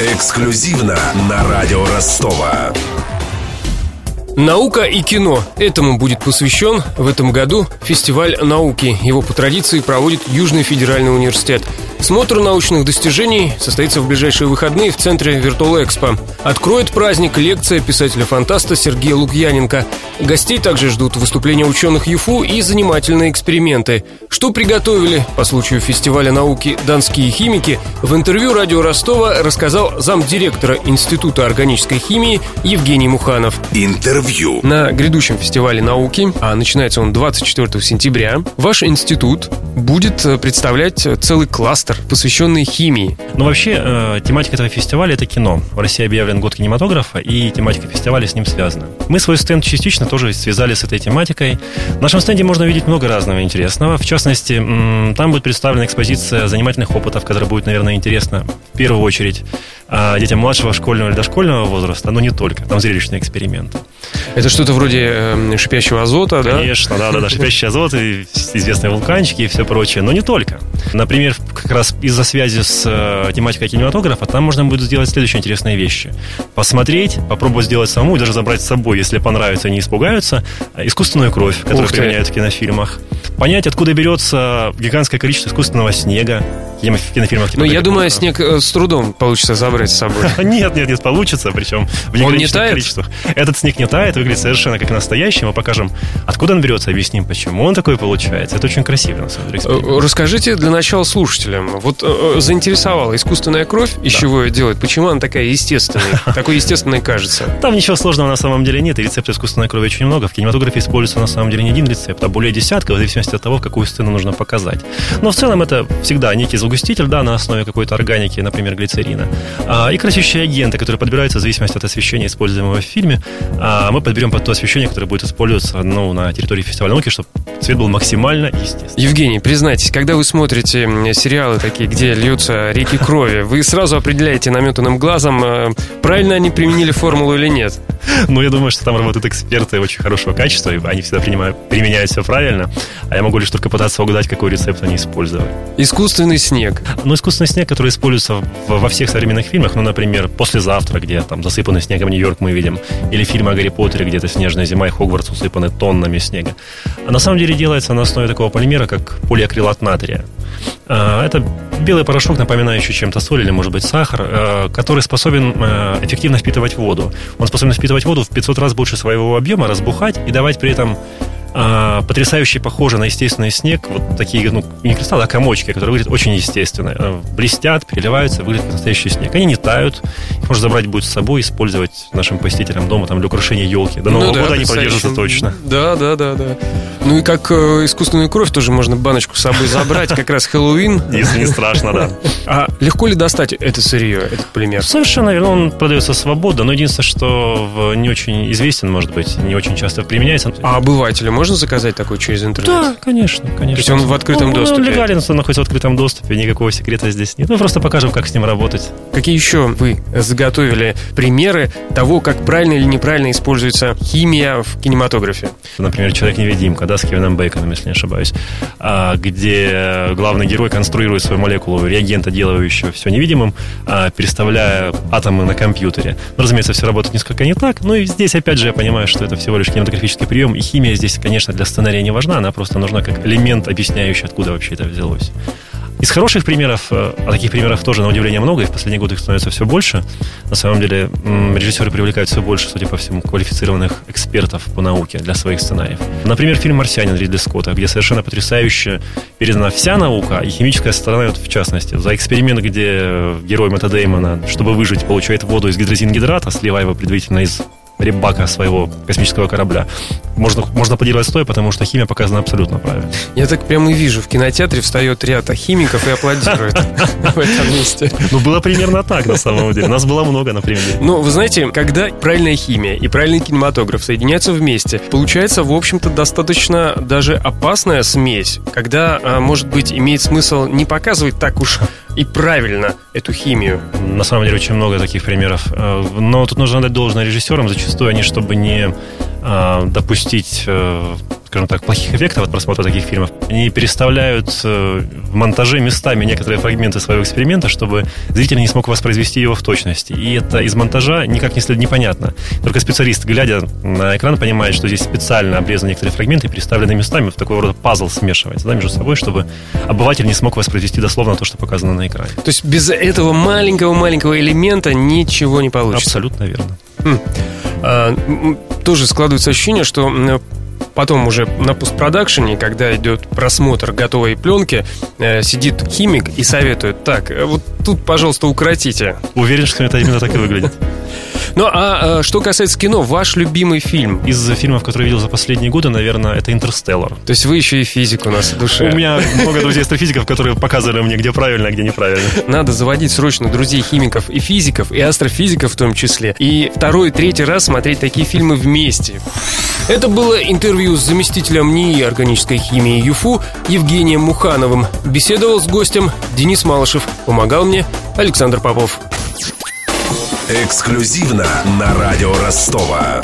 Эксклюзивно на радио Ростова. Наука и кино. Этому будет посвящен в этом году фестиваль науки. Его по традиции проводит Южный федеральный университет. Смотр научных достижений состоится в ближайшие выходные в центре Виртуал Экспо. Откроет праздник лекция писателя-фантаста Сергея Лукьяненко. Гостей также ждут выступления ученых ЮФУ и занимательные эксперименты. Что приготовили по случаю фестиваля науки «Донские химики» в интервью радио Ростова рассказал замдиректора Института органической химии Евгений Муханов. Интервью. На грядущем фестивале науки, а начинается он 24 сентября, ваш институт будет представлять целый кластер, посвященный химии. Ну, вообще, э, тематика этого фестиваля – это кино. В России объявлен год кинематографа, и тематика фестиваля с ним связана. Мы свой стенд частично тоже связали с этой тематикой. В нашем стенде можно увидеть много разного интересного. В частности, м, там будет представлена экспозиция занимательных опытов, которая будет, наверное, интересна в первую очередь а, детям младшего школьного или дошкольного возраста, но не только. Там зрелищные эксперименты. Это что-то вроде э, шипящего азота, да? Конечно, да, да, да, шипящий азот и известные вулканчики и все прочее, но не только. Например, как раз из-за связи с э, тематикой кинематографа, там можно будет сделать следующие интересные вещи. Посмотреть, попробовать сделать самому и даже забрать с собой, если понравится и не испугаются, э, искусственную кровь, которую Ух ты. применяют в кинофильмах. Понять, откуда берется гигантское количество искусственного снега. В кинофильмах типа Ну, я думаю, Поттера. снег э, с трудом получится забрать с собой. Нет, нет, нет, получится, причем в не тает? количествах. Этот снег не тает, выглядит совершенно как настоящий. Мы покажем, откуда он берется, объясним, почему он такой получается. Это очень красиво, на самом деле. Э, Расскажите для начала слушателям. Вот э, э, заинтересовала искусственная кровь, из чего ее делать? Почему она такая естественная? Такой естественной кажется. Там ничего сложного на самом деле нет, и рецептов искусственной крови очень много. В кинематографе используется на самом деле не один рецепт, а более десятка, в зависимости от того, какую сцену нужно показать. Но в целом это всегда некий загуститель, да, на основе какой-то органики, например, глицерина, а, и красящие агенты, которые подбираются в зависимости от освещения, используемого в фильме. А, Мы подберем под то освещение, которое будет использоваться ну, на территории фестиваля науки, чтобы цвет был максимально естественный. Евгений, признайтесь, когда вы смотрите сериалы такие, где льются реки крови, вы сразу определяете наметанным глазом, э, правильно они применили формулу или нет? Ну, я думаю, что там работают эксперты очень хорошего качества, и они всегда принимают, применяют все правильно, а я могу лишь только пытаться угадать, какой рецепт они использовали. Искусственный снег. Ну, искусственный снег, который используется во всех современных фильмах, ну, например, «Послезавтра», где там засыпанный снегом Нью-Йорк мы видим, или фильмы о Гарри Поттере, где это снежная зима, и Хогвартс усыпаны тоннами снега. А на самом деле делается на основе такого полимера, как полиакрилат натрия. А, Это белый порошок, напоминающий чем-то соль или, может быть, сахар, э, который способен э, эффективно впитывать воду. Он способен впитывать воду в 500 раз больше своего объема, разбухать и давать при этом потрясающе похоже на естественный снег, вот такие, ну, не кристаллы, а комочки, которые выглядят очень естественно. Э, Блестят, переливаются, выглядят как настоящий снег. Они не тают, их можно забрать будет с собой, использовать нашим посетителям дома там, для украшения елки. До Нового Ну да, года они продержатся точно. Да, да, да, да. Ну и как э, искусственную кровь тоже можно баночку с собой забрать, как раз Хэллоуин. Если не страшно, да. А легко ли достать это сырье, этот полимер? Совершенно верно, он продается свободно, но единственное, что не очень известен, может быть, не очень часто применяется. А обывателю можно заказать такой через интернет? Да, конечно, конечно. То есть он в открытом Он- доступе? Он легален, он находится в открытом доступе, никакого секрета здесь нет. Мы просто покажем, как с ним работать. Какие еще вы заготовили примеры того, как правильно или неправильно используется химия в кинематографе? Например, «Человек-невидимка», да, с Кевином Бейконом, если не ошибаюсь, а, где главный герой конструирует свою молекулу реагента, делающего все невидимым, а, переставляя атомы на компьютере. Ну, разумеется, все работает несколько не так, но и здесь, опять же, я понимаю, что это всего лишь кинематографический прием, и химия здесь, конечно, для сценария не важна, она просто нужна как элемент, объясняющий, откуда вообще это взялось. Из хороших примеров, э, а таких примеров тоже, на удивление, много, и в последние годы их становится все больше. На самом деле, режиссеры привлекают все больше, судя по всему, квалифицированных экспертов по науке для своих сценариев. Например, фильм «Марсианин» Ридли Скотта, где совершенно потрясающе передана вся наука, и химическая сторона в частности. За эксперимент, где э, герой Мэтта Деймона, чтобы выжить, получает воду из гидрозингидрата, сливая его предварительно из ребака своего космического корабля. Можно, можно аплодировать стоя, потому что химия показана абсолютно правильно. Я так прямо и вижу, в кинотеатре встает ряд химиков и аплодирует в этом месте. Ну, было примерно так, на самом деле. Нас было много на примере. Ну, вы знаете, когда правильная химия и правильный кинематограф соединяются вместе, получается, в общем-то, достаточно даже опасная смесь, когда, а, может быть, имеет смысл не показывать так уж и правильно эту химию. На самом деле очень много таких примеров. Э, Но тут нужно дать должное режиссерам. Зачастую они, чтобы не э, допустить э, скажем так, плохих эффектов от просмотра таких фильмов, они переставляют э, в монтаже местами некоторые фрагменты своего эксперимента, чтобы зритель не смог воспроизвести его в точности. И это из монтажа никак не следует непонятно. Только специалист, глядя на экран, понимает, что здесь специально обрезаны некоторые фрагменты переставлены местами, в такой рода пазл смешивается да, между собой, чтобы обыватель не смог воспроизвести дословно то, что показано на экране. То есть без этого маленького-маленького элемента ничего не получится? Абсолютно верно. Хм. А, тоже складывается ощущение, что потом уже на постпродакшене, когда идет просмотр готовой пленки, э, сидит химик и советует, так, э, вот тут, пожалуйста, укоротите. Уверен, что это именно так и выглядит. Ну, а, а что касается кино, ваш любимый фильм? Из фильмов, которые я видел за последние годы, наверное, это «Интерстеллар». То есть вы еще и физик у нас в душе. У меня много друзей астрофизиков, которые показывали мне, где правильно, а где неправильно. Надо заводить срочно друзей химиков и физиков, и астрофизиков в том числе. И второй, третий раз смотреть такие фильмы вместе. Это было интервью с заместителем НИИ органической химии ЮФУ Евгением Мухановым. Беседовал с гостем Денис Малышев. Помогал мне Александр Попов. Эксклюзивно на радио Ростова.